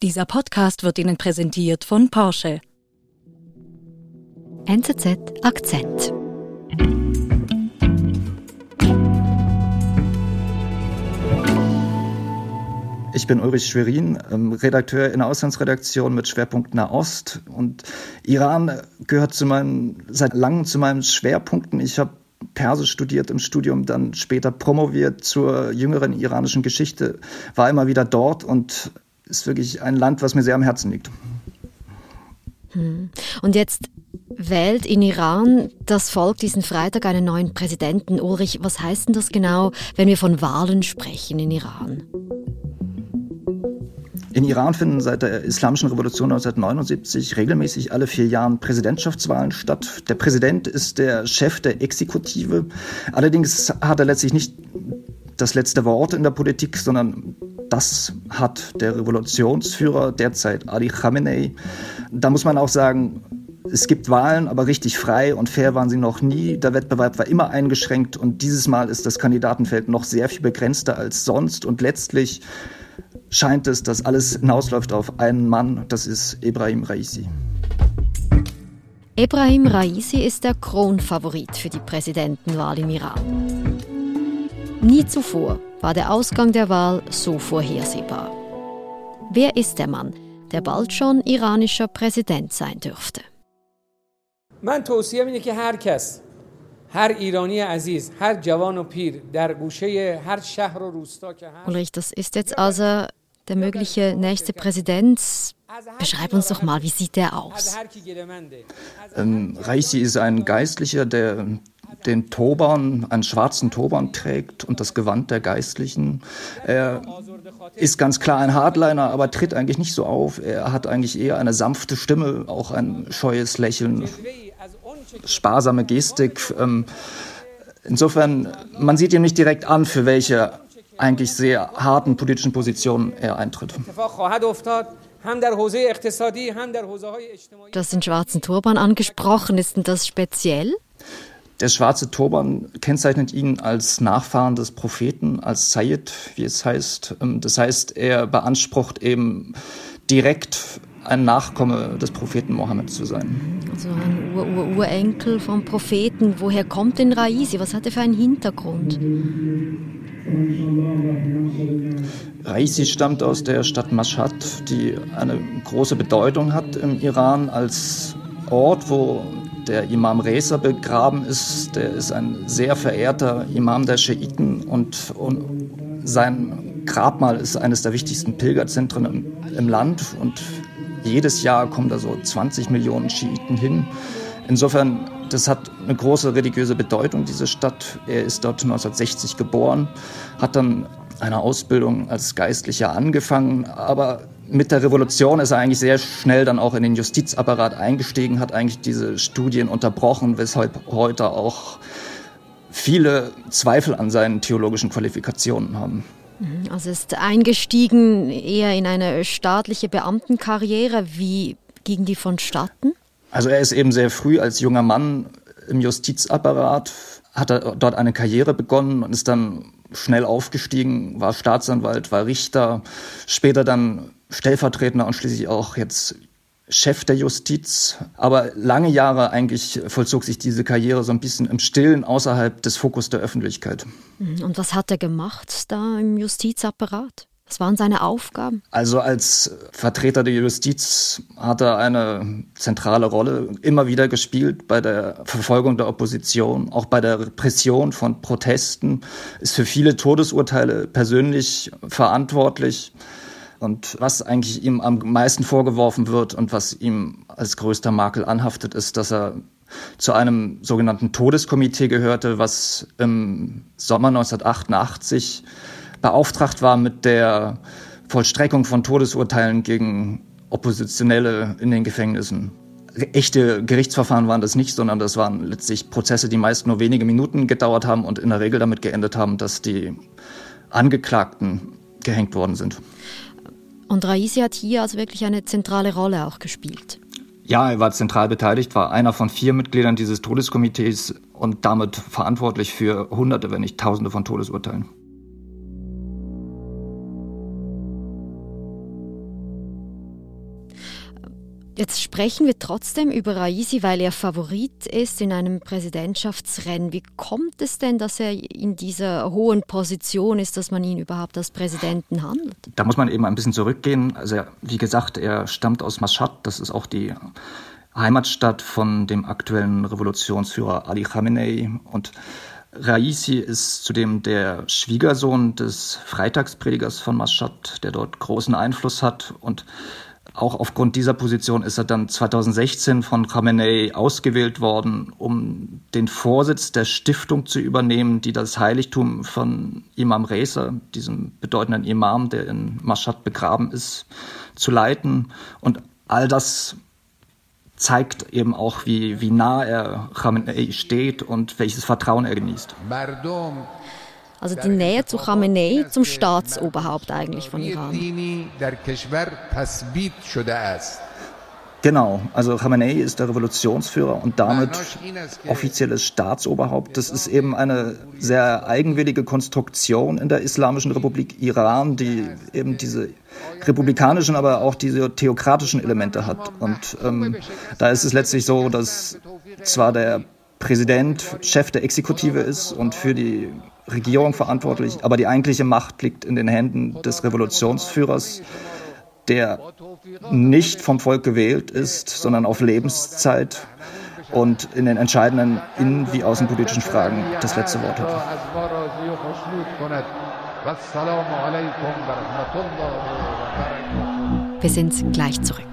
Dieser Podcast wird Ihnen präsentiert von Porsche. NZZ Akzent. Ich bin Ulrich Schwerin, ähm, Redakteur in der Auslandsredaktion mit Schwerpunkt Nahost. Und Iran gehört zu meinen, seit langem zu meinen Schwerpunkten. Ich habe Persisch studiert im Studium, dann später promoviert zur jüngeren iranischen Geschichte, war immer wieder dort und ist wirklich ein Land, was mir sehr am Herzen liegt. Hm. Und jetzt wählt in Iran das Volk diesen Freitag einen neuen Präsidenten. Ulrich, was heißt denn das genau, wenn wir von Wahlen sprechen in Iran? In Iran finden seit der Islamischen Revolution 1979 regelmäßig alle vier Jahre Präsidentschaftswahlen statt. Der Präsident ist der Chef der Exekutive. Allerdings hat er letztlich nicht das letzte Wort in der Politik, sondern das hat der Revolutionsführer derzeit Ali Khamenei. Da muss man auch sagen, es gibt Wahlen, aber richtig frei und fair waren sie noch nie. Der Wettbewerb war immer eingeschränkt und dieses Mal ist das Kandidatenfeld noch sehr viel begrenzter als sonst und letztlich scheint es, dass alles hinausläuft auf einen Mann, das ist Ibrahim Raisi. Ibrahim Raisi ist der Kronfavorit für die Präsidentenwahl im Iran. Nie zuvor war der Ausgang der Wahl so vorhersehbar. Wer ist der Mann, der bald schon iranischer Präsident sein dürfte? من توصیه اینه که هر کس هر ایرانی عزیز هر جوان و پیر در گوشه هر شهر و روستا که Ulrich, das ist jetzt also der mögliche nächste Präsident. Beschreib uns doch mal, wie sieht der aus? Ähm, Raisi ist ein Geistlicher, der den Turban, einen schwarzen Turban trägt und das Gewand der Geistlichen. Er ist ganz klar ein Hardliner, aber tritt eigentlich nicht so auf. Er hat eigentlich eher eine sanfte Stimme, auch ein scheues Lächeln, sparsame Gestik. Ähm, insofern, man sieht ihm nicht direkt an, für welche eigentlich sehr harten politischen Positionen er eintritt. Du hast den schwarzen Turban angesprochen. Ist denn das speziell? Der schwarze Turban kennzeichnet ihn als Nachfahren des Propheten, als Sayyid, wie es heißt. Ähm, das heißt, er beansprucht eben direkt ein Nachkomme des Propheten Mohammed zu sein. Also ein Ur-Ur-Urenkel vom Propheten. Woher kommt denn Raisi? Was hat er für einen Hintergrund? Raisi stammt aus der Stadt Mashhad, die eine große Bedeutung hat im Iran als Ort, wo der Imam Reza begraben ist. Der ist ein sehr verehrter Imam der Schiiten und, und sein Grabmal ist eines der wichtigsten Pilgerzentren im, im Land und jedes Jahr kommen da so 20 Millionen Schiiten hin. Insofern, das hat eine große religiöse Bedeutung, diese Stadt. Er ist dort 1960 geboren, hat dann eine Ausbildung als Geistlicher angefangen, aber mit der Revolution ist er eigentlich sehr schnell dann auch in den Justizapparat eingestiegen, hat eigentlich diese Studien unterbrochen, weshalb heute auch viele Zweifel an seinen theologischen Qualifikationen haben. Mhm, also ist eingestiegen eher in eine staatliche Beamtenkarriere. Wie ging die vonstatten? Also er ist eben sehr früh als junger Mann im Justizapparat, hat er dort eine Karriere begonnen und ist dann schnell aufgestiegen, war Staatsanwalt, war Richter, später dann Stellvertreter und schließlich auch jetzt Chef der Justiz. Aber lange Jahre eigentlich vollzog sich diese Karriere so ein bisschen im Stillen außerhalb des Fokus der Öffentlichkeit. Mhm. Und was hat er gemacht da im Justizapparat? Was waren seine Aufgaben? Also als Vertreter der Justiz hat er eine zentrale Rolle immer wieder gespielt bei der Verfolgung der Opposition, auch bei der Repression von Protesten, ist für viele Todesurteile persönlich verantwortlich. Und was eigentlich ihm am meisten vorgeworfen wird und was ihm als größter Makel anhaftet, ist, dass er zu einem sogenannten Todeskomitee gehörte, was im Sommer 1988 beauftragt war mit der Vollstreckung von Todesurteilen gegen Oppositionelle in den Gefängnissen. Echte Gerichtsverfahren waren das nicht, sondern das waren letztlich Prozesse, die meist nur wenige Minuten gedauert haben und in der Regel damit geendet haben, dass die Angeklagten gehängt worden sind. Und Raisi hat hier also wirklich eine zentrale Rolle auch gespielt. Ja, er war zentral beteiligt, war einer von vier Mitgliedern dieses Todeskomitees und damit verantwortlich für Hunderte, wenn nicht Tausende von Todesurteilen. Jetzt sprechen wir trotzdem über Raisi, weil er Favorit ist in einem Präsidentschaftsrennen. Wie kommt es denn, dass er in dieser hohen Position ist, dass man ihn überhaupt als Präsidenten handelt? Da muss man eben ein bisschen zurückgehen. Also wie gesagt, er stammt aus Mashhad, das ist auch die Heimatstadt von dem aktuellen Revolutionsführer Ali Khamenei und Raisi ist zudem der Schwiegersohn des Freitagspredigers von Mashhad, der dort großen Einfluss hat und auch aufgrund dieser Position ist er dann 2016 von Khamenei ausgewählt worden, um den Vorsitz der Stiftung zu übernehmen, die das Heiligtum von Imam Reza, diesem bedeutenden Imam, der in Mashhad begraben ist, zu leiten. Und all das zeigt eben auch, wie, wie nah er Khamenei steht und welches Vertrauen er genießt. Also die Nähe zu Khamenei, zum Staatsoberhaupt eigentlich von Iran. Genau, also Khamenei ist der Revolutionsführer und damit offizielles Staatsoberhaupt. Das ist eben eine sehr eigenwillige Konstruktion in der Islamischen Republik Iran, die eben diese republikanischen, aber auch diese theokratischen Elemente hat. Und ähm, da ist es letztlich so, dass zwar der Präsident Chef der Exekutive ist und für die Regierung verantwortlich, aber die eigentliche Macht liegt in den Händen des Revolutionsführers, der nicht vom Volk gewählt ist, sondern auf Lebenszeit und in den entscheidenden innen- wie außenpolitischen Fragen das letzte Wort hat. Wir sind gleich zurück.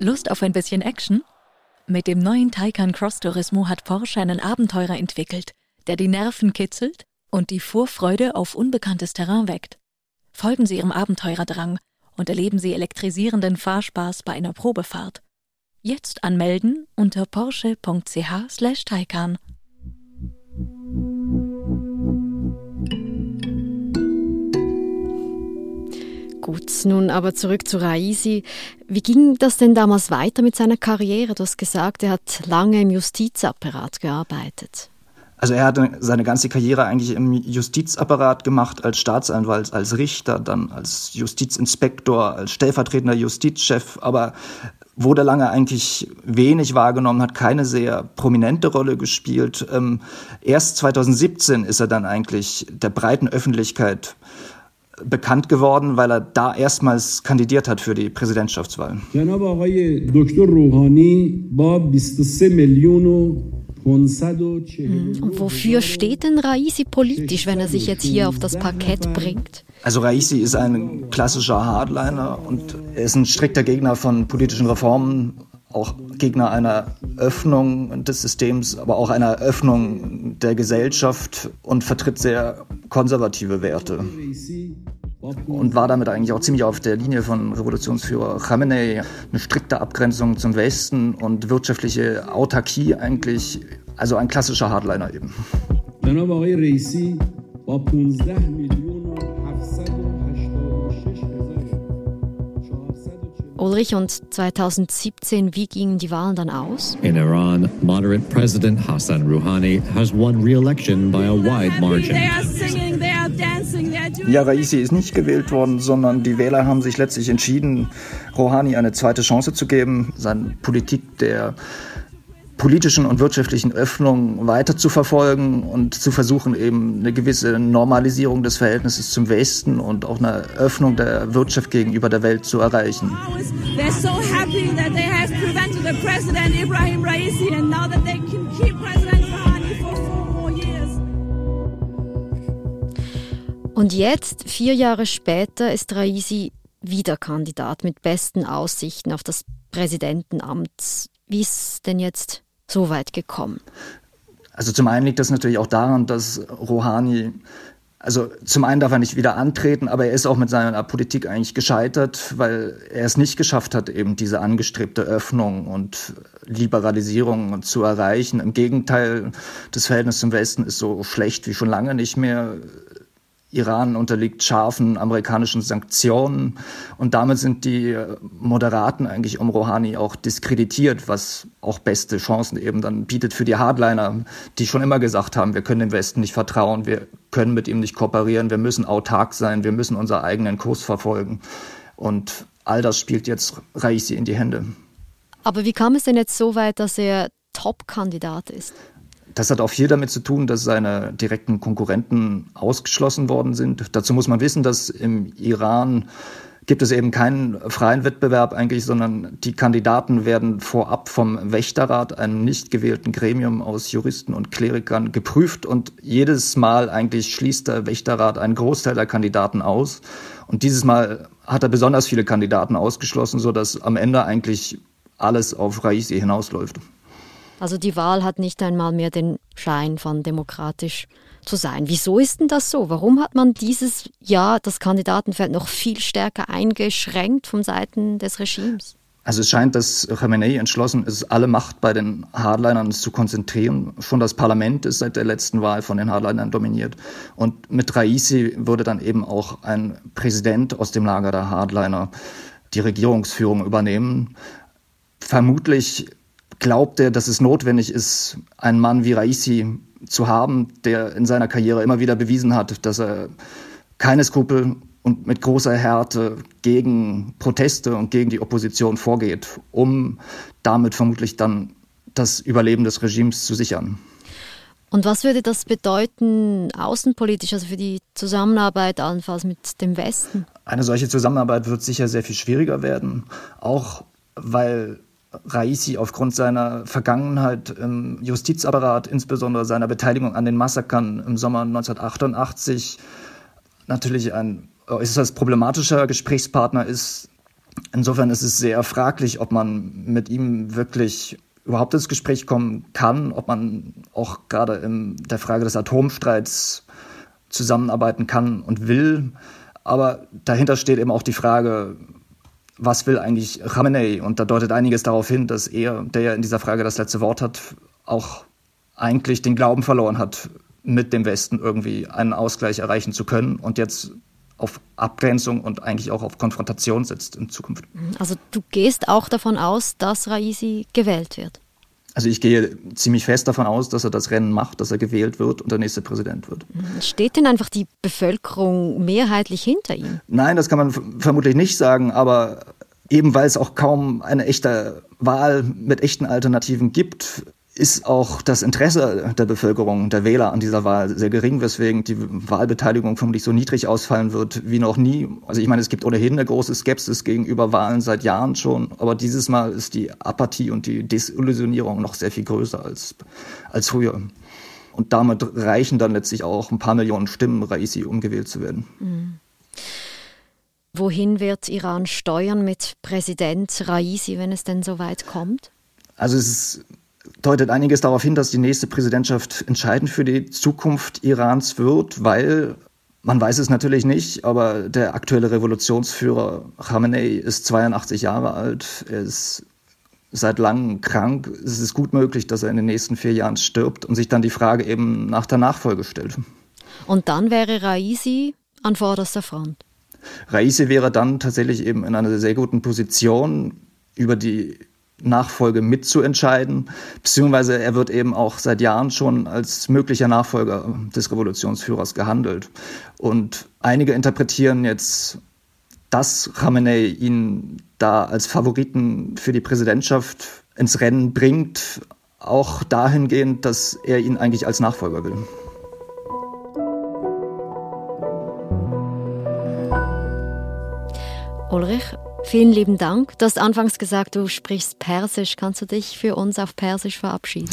Lust auf ein bisschen Action? Mit dem neuen Taycan Cross Turismo hat Porsche einen Abenteurer entwickelt, der die Nerven kitzelt und die Vorfreude auf unbekanntes Terrain weckt. Folgen Sie Ihrem Abenteurerdrang und erleben Sie elektrisierenden Fahrspaß bei einer Probefahrt. Jetzt anmelden unter porsche.ch/taycan. Gut, nun aber zurück zu Raisi. Wie ging das denn damals weiter mit seiner Karriere? Du hast gesagt, er hat lange im Justizapparat gearbeitet. Also er hat seine ganze Karriere eigentlich im Justizapparat gemacht, als Staatsanwalt, als Richter, dann als Justizinspektor, als stellvertretender Justizchef, aber wurde lange eigentlich wenig wahrgenommen, hat keine sehr prominente Rolle gespielt. Ähm, erst 2017 ist er dann eigentlich der breiten Öffentlichkeit bekannt geworden, weil er da erstmals kandidiert hat für die Präsidentschaftswahl. Und wofür steht denn Raisi politisch, wenn er sich jetzt hier auf das Parkett bringt? Also Raisi ist ein klassischer Hardliner und er ist ein strikter Gegner von politischen Reformen, auch Gegner einer Öffnung des Systems, aber auch einer Öffnung der Gesellschaft und vertritt sehr konservative Werte und war damit eigentlich auch ziemlich auf der Linie von Revolutionsführer Khamenei. Eine strikte Abgrenzung zum Westen und wirtschaftliche Autarkie eigentlich, also ein klassischer Hardliner eben. Ulrich, und 2017, wie gingen die Wahlen dann aus? In Iran, moderate President Hassan Rouhani has won re-election by a wide margin. Ja, Raisi ist nicht gewählt worden, sondern die Wähler haben sich letztlich entschieden, Rouhani eine zweite Chance zu geben, seine Politik der politischen und wirtschaftlichen Öffnung weiter zu verfolgen und zu versuchen, eben eine gewisse Normalisierung des Verhältnisses zum Westen und auch eine Öffnung der Wirtschaft gegenüber der Welt zu erreichen. Und jetzt, vier Jahre später, ist Raisi wieder Kandidat mit besten Aussichten auf das Präsidentenamt. Wie ist es denn jetzt so weit gekommen? Also zum einen liegt das natürlich auch daran, dass Rouhani, also zum einen darf er nicht wieder antreten, aber er ist auch mit seiner Politik eigentlich gescheitert, weil er es nicht geschafft hat, eben diese angestrebte Öffnung und Liberalisierung zu erreichen. Im Gegenteil, das Verhältnis zum Westen ist so schlecht wie schon lange nicht mehr. Iran unterliegt scharfen amerikanischen Sanktionen und damit sind die Moderaten eigentlich um Rouhani auch diskreditiert, was auch beste Chancen eben dann bietet für die Hardliner, die schon immer gesagt haben, wir können dem Westen nicht vertrauen, wir können mit ihm nicht kooperieren, wir müssen autark sein, wir müssen unseren eigenen Kurs verfolgen. Und all das spielt jetzt Raisi in die Hände. Aber wie kam es denn jetzt so weit, dass er Top-Kandidat ist? Das hat auch viel damit zu tun, dass seine direkten Konkurrenten ausgeschlossen worden sind. Dazu muss man wissen, dass im Iran gibt es eben keinen freien Wettbewerb eigentlich, sondern die Kandidaten werden vorab vom Wächterrat, einem nicht gewählten Gremium aus Juristen und Klerikern, geprüft und jedes Mal eigentlich schließt der Wächterrat einen Großteil der Kandidaten aus. Und dieses Mal hat er besonders viele Kandidaten ausgeschlossen, sodass am Ende eigentlich alles auf Raisi hinausläuft. Also die Wahl hat nicht einmal mehr den Schein von demokratisch zu sein. Wieso ist denn das so? Warum hat man dieses Jahr das Kandidatenfeld noch viel stärker eingeschränkt von Seiten des Regimes? Also es scheint, dass Khamenei entschlossen ist, alle Macht bei den Hardlinern zu konzentrieren. Schon das Parlament ist seit der letzten Wahl von den Hardlinern dominiert. Und mit Raisi würde dann eben auch ein Präsident aus dem Lager der Hardliner die Regierungsführung übernehmen. Vermutlich glaubt er, dass es notwendig ist, einen Mann wie Raisi zu haben, der in seiner Karriere immer wieder bewiesen hat, dass er keine Skrupel und mit großer Härte gegen Proteste und gegen die Opposition vorgeht, um damit vermutlich dann das Überleben des Regimes zu sichern. Und was würde das bedeuten außenpolitisch, also für die Zusammenarbeit allenfalls mit dem Westen? Eine solche Zusammenarbeit wird sicher sehr viel schwieriger werden, auch weil Raisi aufgrund seiner Vergangenheit im Justizapparat, insbesondere seiner Beteiligung an den Massakern im Sommer 1988, natürlich ein äußerst problematischer Gesprächspartner ist. Insofern ist es sehr fraglich, ob man mit ihm wirklich überhaupt ins Gespräch kommen kann, ob man auch gerade in der Frage des Atomstreits zusammenarbeiten kann und will. Aber dahinter steht eben auch die Frage, was will eigentlich Khamenei? Und da deutet einiges darauf hin, dass er, der ja in dieser Frage das letzte Wort hat, auch eigentlich den Glauben verloren hat, mit dem Westen irgendwie einen Ausgleich erreichen zu können und jetzt auf Abgrenzung und eigentlich auch auf Konfrontation setzt in Zukunft. Also du gehst auch davon aus, dass Raisi gewählt wird? Also ich gehe ziemlich fest davon aus, dass er das Rennen macht, dass er gewählt wird und der nächste Präsident wird. Steht denn einfach die Bevölkerung mehrheitlich hinter ihm? Nein, das kann man vermutlich nicht sagen, aber eben weil es auch kaum eine echte Wahl mit echten Alternativen gibt, ist auch das Interesse der Bevölkerung, der Wähler an dieser Wahl sehr gering, weswegen die Wahlbeteiligung vermutlich so niedrig ausfallen wird wie noch nie. Also ich meine, es gibt ohnehin eine große Skepsis gegenüber Wahlen seit Jahren schon, aber dieses Mal ist die Apathie und die Desillusionierung noch sehr viel größer als, als früher. Und damit reichen dann letztlich auch ein paar Millionen Stimmen, Raisi, um gewählt zu werden. Mhm. Wohin wird Iran steuern mit Präsident Raisi, wenn es denn so weit kommt? Also es ist deutet einiges darauf hin, dass die nächste Präsidentschaft entscheidend für die Zukunft Irans wird, weil man weiß es natürlich nicht, aber der aktuelle Revolutionsführer Khamenei ist 82 Jahre alt. Er ist seit langem krank. Es ist gut möglich, dass er in den nächsten vier Jahren stirbt und sich dann die Frage eben nach der Nachfolge stellt. Und dann wäre Raisi an vorderster Front. Raisi wäre dann tatsächlich eben in einer sehr guten Position, über die Nachfolge mitzuentscheiden, beziehungsweise er wird eben auch seit Jahren schon als möglicher Nachfolger des Revolutionsführers gehandelt. Und einige interpretieren jetzt, dass Khamenei ihn da als Favoriten für die Präsidentschaft ins Rennen bringt, auch dahingehend, dass er ihn eigentlich als Nachfolger will. Ulrich, Vielen lieben Dank. Du hast anfangs gesagt, du sprichst Persisch. Kannst du dich für uns auf Persisch verabschieden?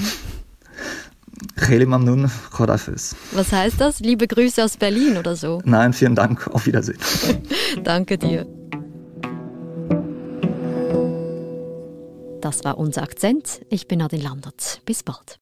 Was heißt das? Liebe Grüße aus Berlin oder so? Nein, vielen Dank. Auf Wiedersehen. Danke dir. Das war unser Akzent. Ich bin Nadine Landert. Bis bald.